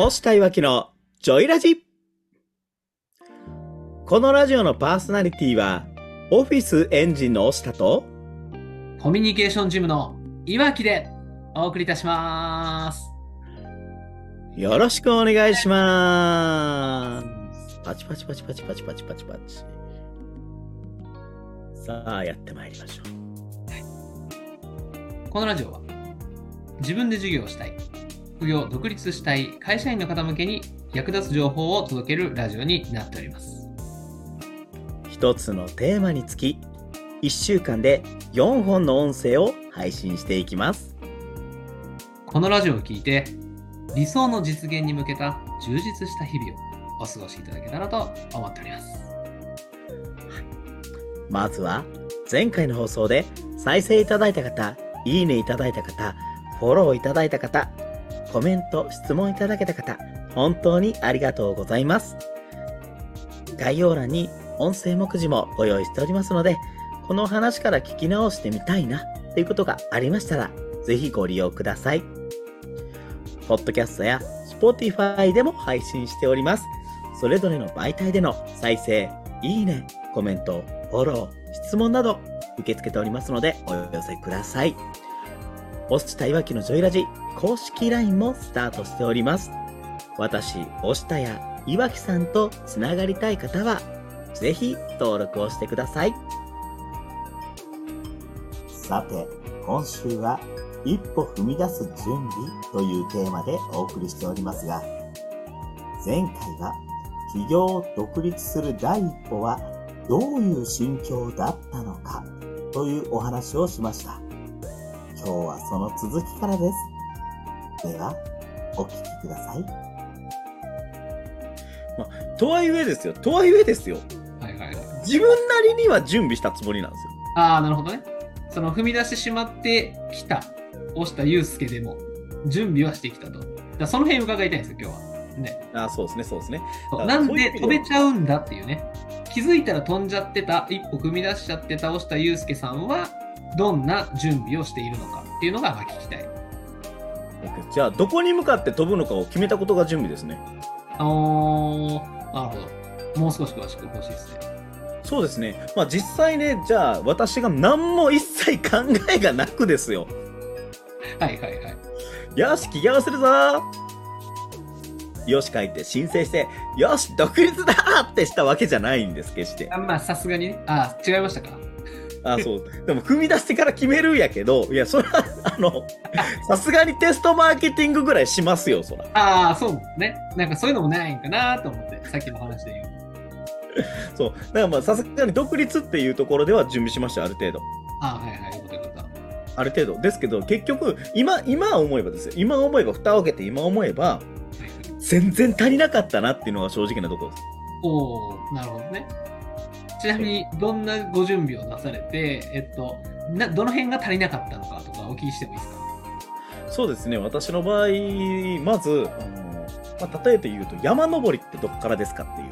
押したいわきのジョイラジ。このラジオのパーソナリティはオフィスエンジンの押したとコミュニケーションジムのいわきでお送りいたします。よろしくお願いします。パチパチパチパチパチパチパチパチ。さあやってまいりましょう。このラジオは自分で授業をしたい、副業、独立したい会社員の方向けに役立つ情報を届けるラジオになっております。一つのテーマにつき1週間で4本の音声を配信していきますこのラジオを聞いて理想の実現に向けた充実した日々をお過ごしいただけたらと思っております。まずは前回の放送で再生いただいた方、いいねいただいた方、フォローいただいた方、コメント、質問いただけた方、本当にありがとうございます。概要欄に音声目次もご用意しておりますので、この話から聞き直してみたいなということがありましたら、ぜひご利用ください。ポッドキャストや Spotify でも配信しております。それぞれの媒体での再生、いいね、コメント、フォロー、質問など受け付けておりますのでお寄せください。押したいわきのジョイラジ公式 LINE もスタートしております。私、押したやいわきさんとつながりたい方は、ぜひ登録をしてください。さて、今週は一歩踏み出す準備というテーマでお送りしておりますが、前回は起業を独立する第一歩はどういう心境だったのかというお話をしました。今日はその続きからです。では、お聞きください。まあ、とはいえですよ。とはいえですよ。はいはいはい。自分なりには準備したつもりなんですよ。ああ、なるほどね。その踏み出してしまってきた、押した祐介でも準備はしてきたと。だその辺伺いたいんですよ、今日は。ね。あそうですね、そうですね。なんで飛べちゃうんだっていうね。気づいたら飛んじゃってた、一歩踏み出しちゃってた押した祐介さんは、どんな準備をしているのかっていうのがまあ聞きたい。じゃあ、どこに向かって飛ぶのかを決めたことが準備ですね。おー、なるほど。もう少し詳しく欲しいですね。そうですね。まあ実際ね、じゃあ私が何も一切考えがなくですよ。はいはいはい。よし、起業するぞよし書いて申請して、よし、独立だってしたわけじゃないんです、決して。あまあ、さすがにね。あ違いましたか。あそう。でも踏み出してから決めるんやけど、いや、それは、あの、さすがにテストマーケティングぐらいしますよ、そら。ああ、そうね。なんかそういうのもないんかなと思って、さっきの話で言う。そう。だからまあ、さすがに独立っていうところでは準備しました、ある程度。ああ、はいはい、よかった。ある程度。ですけど、結局、今、今思えばですよ。今思えば、蓋を開けて今思えば、全然足りなかったなっていうのが正直なところです。おおなるほどね。ちなみに、どんなご準備をなされて、えっと、などの辺が足りなかったのかとかお聞きしてもいいですか？そうですね、私の場合、まず、あのまあ、例えて言うと、山登りってどっからですかっていう。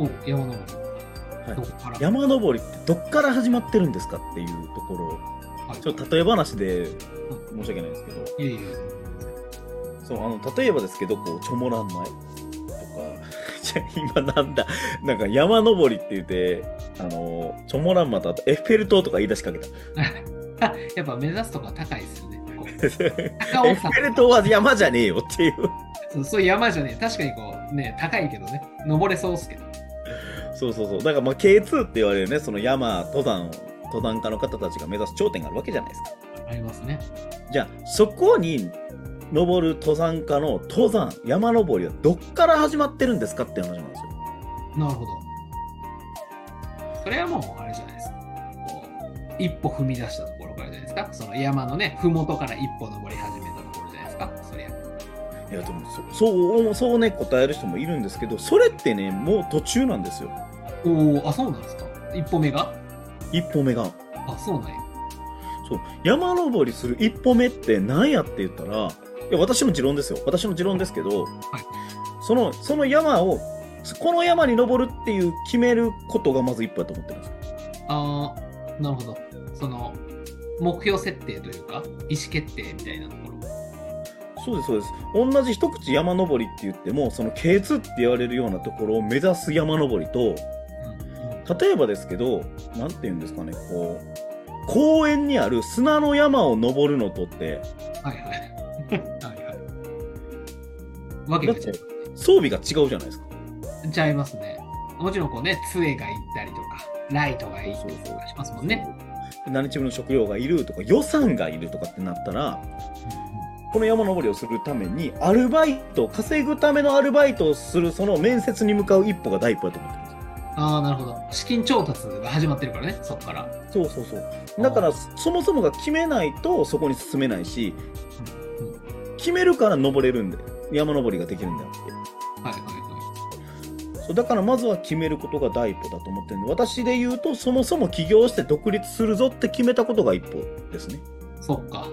お山登り。はい。どこから？山登りってどっから始まってるんですかっていうところ。を、はい。ちょっと例え話で申し訳ないですけど、いえいえ。そうあの例えばですけど、こう、チョモランマイ 今なんだ、なんか山登りって言って、あの、チョモランマとあとエッフェル塔とか言い出しかけた。あやっぱ目指すとこは高いですよね。エッフェル塔は山じゃねえよっていう。そうそう山じゃねえ。確かにこう、ね、高いけどね。登れそうっすけど。そうそうそう。だからまあ K2 って言われるね、その山、登山、登山家の方たちが目指す頂点があるわけじゃないですか。ありますね。じゃあ、そこに登る登山家の登山、山登りはどっから始まってるんですかって話なんですよ。なるほど。それはもう、あれじゃないですか。こう、一歩踏み出したところからじゃないですか。その山のね、ふもとから一歩登り始めたところじゃないですか。そりゃ。いや、でもそ、そう、そうね、答える人もいるんですけど、それってね、もう途中なんですよ。おお、あ、そうなんですか。一歩目が？一歩目が。あ、そうなんや。そう、山登りする一歩目って何やって言ったら、いや、私の持論ですよ。私の持論ですけど、その、その山を、この山に登るっていう決めることがまず一歩だと思ってるんですよ。あー、なるほど。その、目標設定というか、意思決定みたいなところ。そうです、そうです。同じ一口山登りって言っても、その K2 って言われるようなところを目指す山登りと、例えばですけど、なんて言うんですかね、こう、公園にある砂の山を登るのとって、はいはい。はいはい。わけが違う。装備が違うじゃないですか。ちゃいますね。もちろんこうね、杖がいったりとか、ライトがいったりとかしますもんね。で何チームの食料がいるとか、予算がいるとかってなったら、この山登りをするために、アルバイト、稼ぐためのアルバイトをする、その面接に向かう一歩が第一歩だと思ってるんですよ。ああ、なるほど。資金調達が始まってるからね、そこから。そうそうそう。だから、そもそもが決めないとそこに進めないし、決めるから登れるんで、山登りができるんだよ。はいはいはそうだからまずは決めることが第一歩だと思ってるんで、私で言うと、そもそも起業して独立するぞって決めたことが一歩ですね。い。そっか。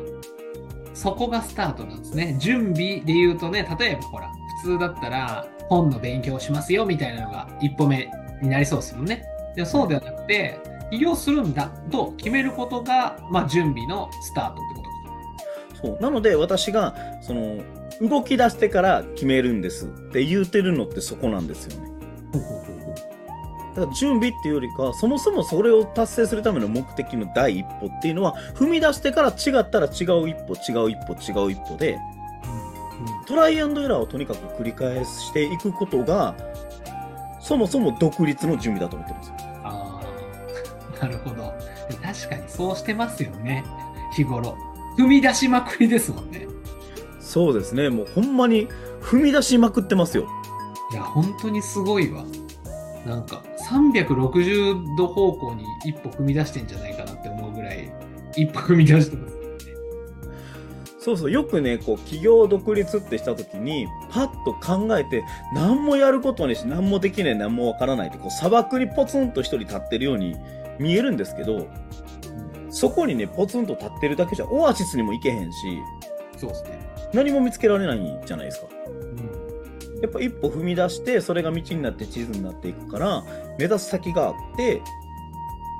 そこがスタートなんですね。準備で言うとね、例えばほら、普通だったら本の勉強しますよみたいなのが一歩目になりそうですもんね。でもそうではなくて、起業するんだと決めることが、まあ準備のスタートっ。そう。なので私が、その、動き出してから決めるんですって言うてるのってそこなんですよね。だから準備っていうよりか、そもそもそれを達成するための目的の第一歩っていうのは、踏み出してから違ったら違う一歩、違う一歩、違う一歩で、トライアンドエラーをとにかく繰り返していくことが、そもそも独立の準備だと思ってるんですよ。ああ、なるほど。で確かにそうしてますよね。日頃。踏み出しまくりですもんね。そうですね。もうほんまに踏み出しまくってますよ。いや、本当にすごいわ。なんか、360度方向に一歩踏み出してんじゃないかなって思うぐらい、一歩踏み出してます。そうそう。よくね、こう、企業独立ってした時に、パッと考えて、何もやることにし、何もできない、何もわからないって、こう、砂漠にポツンと一人立ってるように見えるんですけど、そこにね、ポツンと立ってるだけじゃ、オアシスにも行けへんし、そうですね。何も見つけられないじゃないですか。うん。やっぱ一歩踏み出して、それが道になって地図になっていくから、目指す先があって、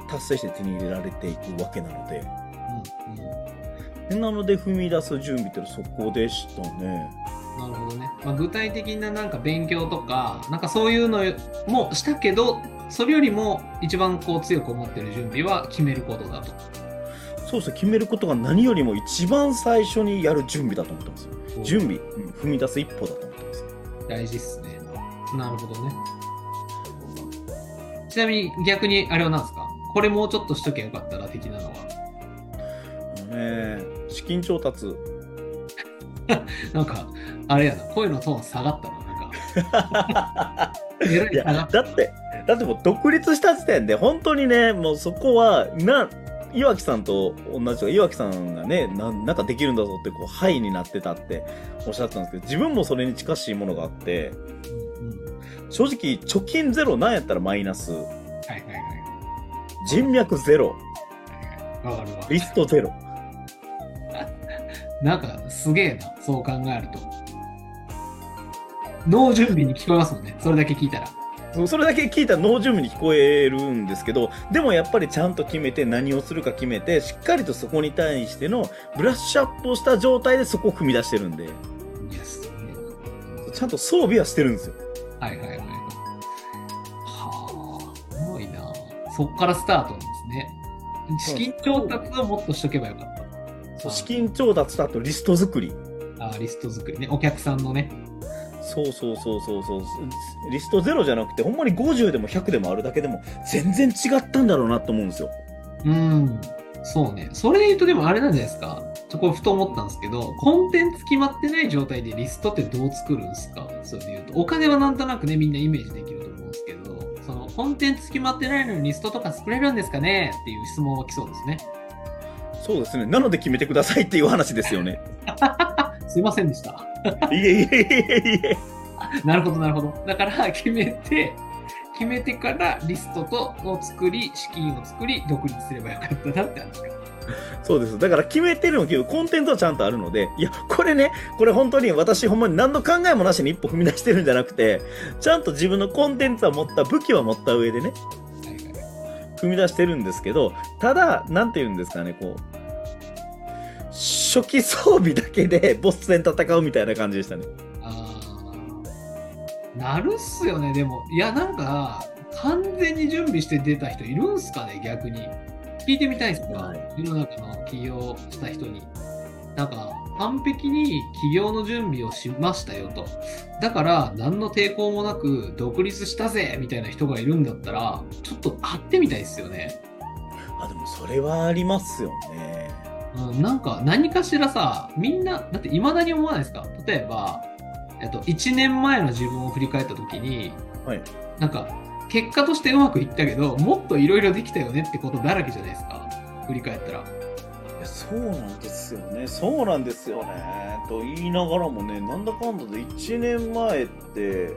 達成して手に入れられていくわけなので、うん。うんなので踏み出す準備ってそこでしたね。なるほどね。まあ、具体的ななんか勉強とか、なんかそういうのもしたけど、それよりも一番こう強く思ってる準備は決めることだと。そうそう、決めることが何よりも一番最初にやる準備だと思ってますよ。準備、うん踏み出す一歩だと思ってます。大事っすね。なるほどね。ちなみに逆にあれは何ですか？これもうちょっとしときゃよかったら的なのは。ね、資金調達。なんか、あれやな、声のトーン下がったな、なんか。いいや、だって、だってもう独立した時点で本当にね、もうそこは、な、岩木さんと同じとか、岩木さんがね、ななんかできるんだぞって、こう、ハイになってたっておっしゃってたんですけど、自分もそれに近しいものがあって、正直、貯金ゼロなんやったらマイナス、はいはいはい。人脈ゼロ、わかるわ。リストゼロ。なんか、すげえな、そう考えると。脳準備に聞こえますもんね、それだけ聞いたら。それだけ聞いたら脳準備に聞こえるんですけど、でもやっぱりちゃんと決めて何をするか決めて、しっかりとそこに対してのブラッシュアップをした状態でそこを踏み出してるんで、ちゃんと装備はしてるんですよ。な。はいはいはい。はあ、すごいな。そっからスタートなんですね。資金調達をもっとしとけばよかった。そう資金調達とあとリスト作り。あーリスト作りね。お客さんのね。そうそうそうそうそう。リストゼロじゃなくて、ほんまに50でも100でもあるだけでも、全然違ったんだろうなと思うんですよ。うん。そうね。それで言うとでもあれなんじゃないですか。ちょこれふと思ったんですけど、コンテンツ決まってない状態でリストってどう作るんですか？それで言うと。お金はなんとなくね、みんなイメージできると思うんですけど、そのコンテンツ決まってないのにリストとか作れるんですかね？っていう質問は来そうですね。そうですね。なので決めてくださいっていう話ですよね。すいませんでした。いえいえいえいえ。なるほど、なるほど。だから決めて、決めてからリストとを作り、資金を作り、独立すればよかったなって話か。そうです。だから決めてるのけど、コンテンツはちゃんとあるので、いや、これね、これ本当に私ほんまに何の考えもなしに一歩踏み出してるんじゃなくて、ちゃんと自分のコンテンツは持った、武器は持った上でね。踏み出してるんですけど、ただ、なんて言うんですかね、こう、初期装備だけでボス戦戦うみたいな感じでしたね。あーなるっすよね、でも。いや、なんか、完全に準備して出た人いるんすかね、逆に。聞いてみたいっすか、はい世の中の起業した人に。なんか、完璧に起業の準備をしましたよと。だから、何の抵抗もなく独立したぜみたいな人がいるんだったら、ちょっと会ってみたいっすよね。あ、でもそれはありますよね。うん、なんか何かしらさ、みんな、だって未だに思わないですか？例えば、えっと、1年前の自分を振り返った時に、はい。なんか、結果としてうまくいったけど、もっといろいろできたよねってことだらけじゃないですか？振り返ったら。いやそうなんですよね。そうなんですよね。と言いながらもね、なんだかんだで1年前って、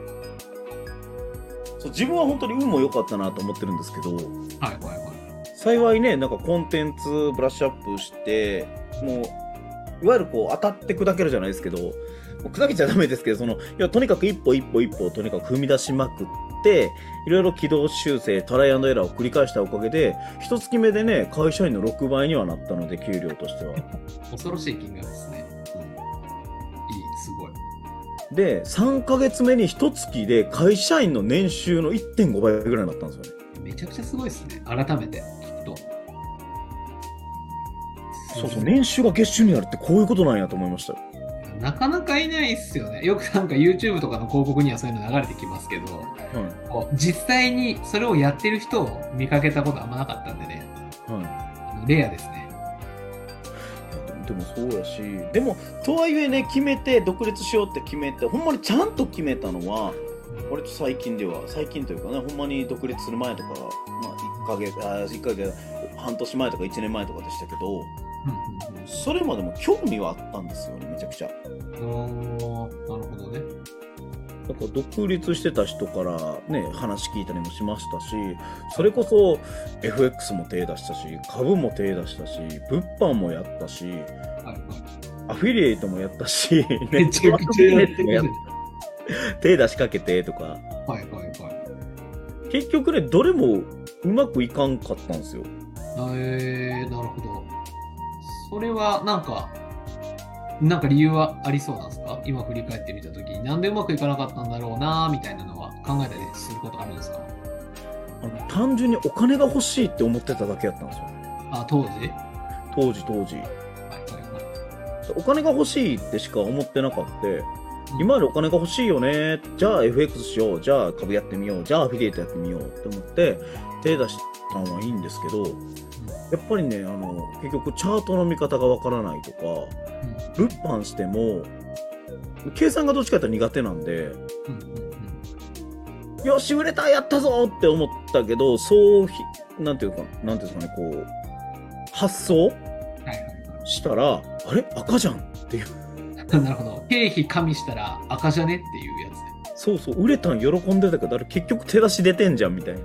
そう自分は本当に運も良かったなと思ってるんですけど、はいはいはい。幸いね、なんかコンテンツブラッシュアップして、もう、いわゆるこう当たって砕けるじゃないですけど、もう砕けちゃダメですけど、その、いや、とにかく一歩一歩一歩をとにかく踏み出しまくって、いろいろ軌道修正、トライアンドエラーを繰り返したおかげで、一月目でね、会社員の6倍にはなったので、給料としては。恐ろしい金額ですね。うん。いい、すごい。で、3ヶ月目に一月で会社員の年収の1.5倍ぐらいになったんですよね。めちゃくちゃすごいですね。改めて聞くと。そうそう、年収が月収になるってこういうことなんやと思いました。なかなかいないっすよね。よくなんか YouTube とかの広告にはそういうの流れてきますけど、はい。実際にそれをやってる人を見かけたことあんまなかったんでね、はい。レアですね。でもそうやしでもとはいえね決めて独立しようって決めてほんまにちゃんと決めたのは割と最近では最近というかねほんまに独立する前とか、まあ、1ヶ月あ1ヶ月半年前とか1年前とかでしたけどそれまでも興味はあったんですよねめちゃくちゃ。うんうんおーなるほどね。だから独立してた人からね話聞いたりもしましたしそれこそ FX も手出したし株も手出したし物販もやったし。アフィリエイトもやったし、めちゃくちゃやってる。ネットワークビジネスもやった 手出しかけてとか、はいはいはい。結局ね、どれもうまくいかんかったんですよ。えー、なるほど。それはなんか、なんか理由はありそうなんですか？今振り返ってみたときに、なんでうまくいかなかったんだろうなみたいなのは考えたりすることあるんですか？あの単純にお金が欲しいって思ってただけやったんですよ。あ、当時？はい当時当時。お金が欲しいってしか思ってなかった。うん今までお金が欲しいよね。じゃあ FX しよう。じゃあ株やってみよう。じゃあアフィリエイトやってみようって思って手出したのはいいんですけど、やっぱりね、あの、結局チャートの見方がわからないとか、うん物販しても、計算がどっちかって言ったら苦手なんで、よし、売れたやったぞって思ったけど、そうひ、なんていうか、なんていうんですかね、こう、発想したら、あれ？赤じゃんっていう。はい。なるほど。経費加味したら赤じゃねっていうやつね。そうそう、売れたん喜んでたけど、あれ結局手出し出てんじゃんみたいな。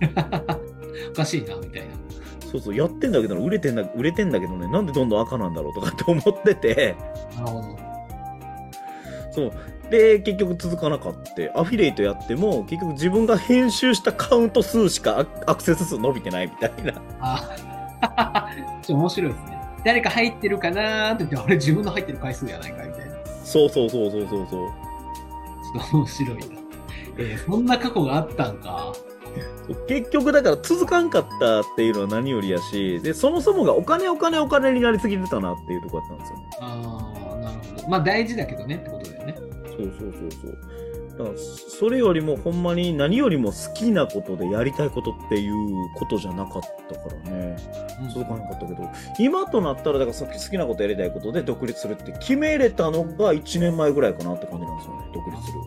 おかしいな、みたいな。そうそう、やってんだけど、売れてんだ、売れてんだけどね、なんでどんどん赤なんだろうとかって思ってて、なるほど。そう。で、結局続かなかった。アフィリエイトやっても、結局自分が編集したカウント数しかアアクセス数伸びてないみたいな。あ ちょ面白いですね。誰か入ってるかなーって言って、あれ自分の入ってる回数やないかみたいな。そうそうそうそうそうそう。ちょっと面白いな。えーそんな過去があったんか。結局だから続かんかったっていうのは何よりやし、で、そもそもがお金お金お金になりすぎてたなっていうところだったんですよね。ああ、なるほど。まあ大事だけどねってことだよね。そうそうそうそう。だから、それよりもほんまに何よりも好きなことでやりたいことっていうことじゃなかったからね。続かなかったけど、今となったら、だからさっき好きなことやりたいことで独立するって決めれたのが1年前ぐらいかなって感じなんですよね、独立する。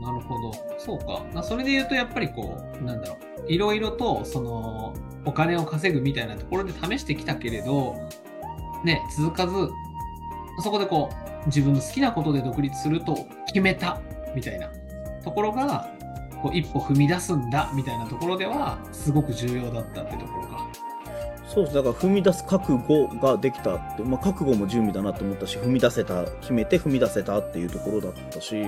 なるほど。そうか。まあそれで言うと、やっぱりこう、なんだろう。いろいろと、その、お金を稼ぐみたいなところで試してきたけれど、ね、続かず、そこでこう、自分の好きなことで独立すると決めた、みたいなところが、こう、一歩踏み出すんだ、みたいなところでは、すごく重要だったってところか。そうです。だから踏み出す覚悟ができたって、まあ覚悟も準備だなと思ったし、踏み出せた、決めて踏み出せたっていうところだったし、ね、う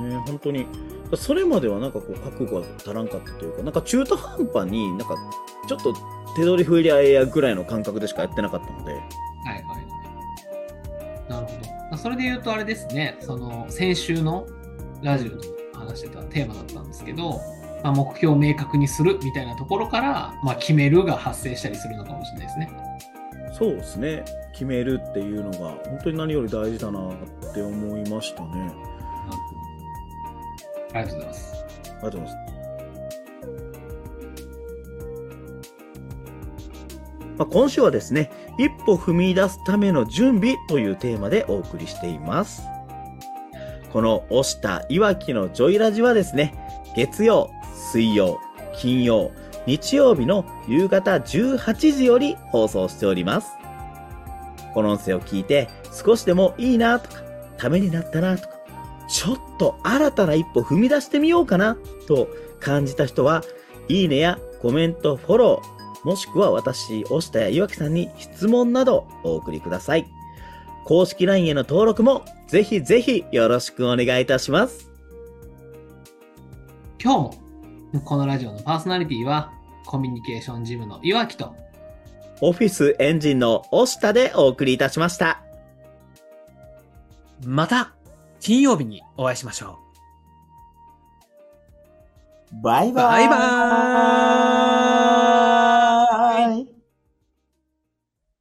んうんうん。本当に。それまではなんかこう覚悟が足らんかったというか、なんか中途半端になんかちょっと手取り振りゃええやぐらいの感覚でしかやってなかったので。それで言うとあれですね、その先週のラジオで話してたテーマだったんですけど、まあ、目標を明確にするみたいなところから、まあ、決めるが発生したりするのかもしれないですね。そうですね。決めるっていうのが本当に何より大事だなって思いましたね。ありがとうございます。ありがとうございます。まあ、今週はですね、一歩踏み出すための準備というテーマでお送りしています。この押したいわきのジョイラジはですね、月曜、水曜、金曜、日曜日の夕方18時より放送しております。この音声を聞いて少しでもいいなとか、ためになったなとか、ちょっと新たな一歩踏み出してみようかなと感じた人は、いいねやコメント、フォロー、もしくは私、押下や岩木さんに質問などお送りください。公式 LINE への登録もぜひぜひよろしくお願いいたします。今日も、このラジオのパーソナリティは、コミュニケーションジムの岩木と、オフィスエンジンの押下でお送りいたしました。また、金曜日にお会いしましょバイう。バイバーイ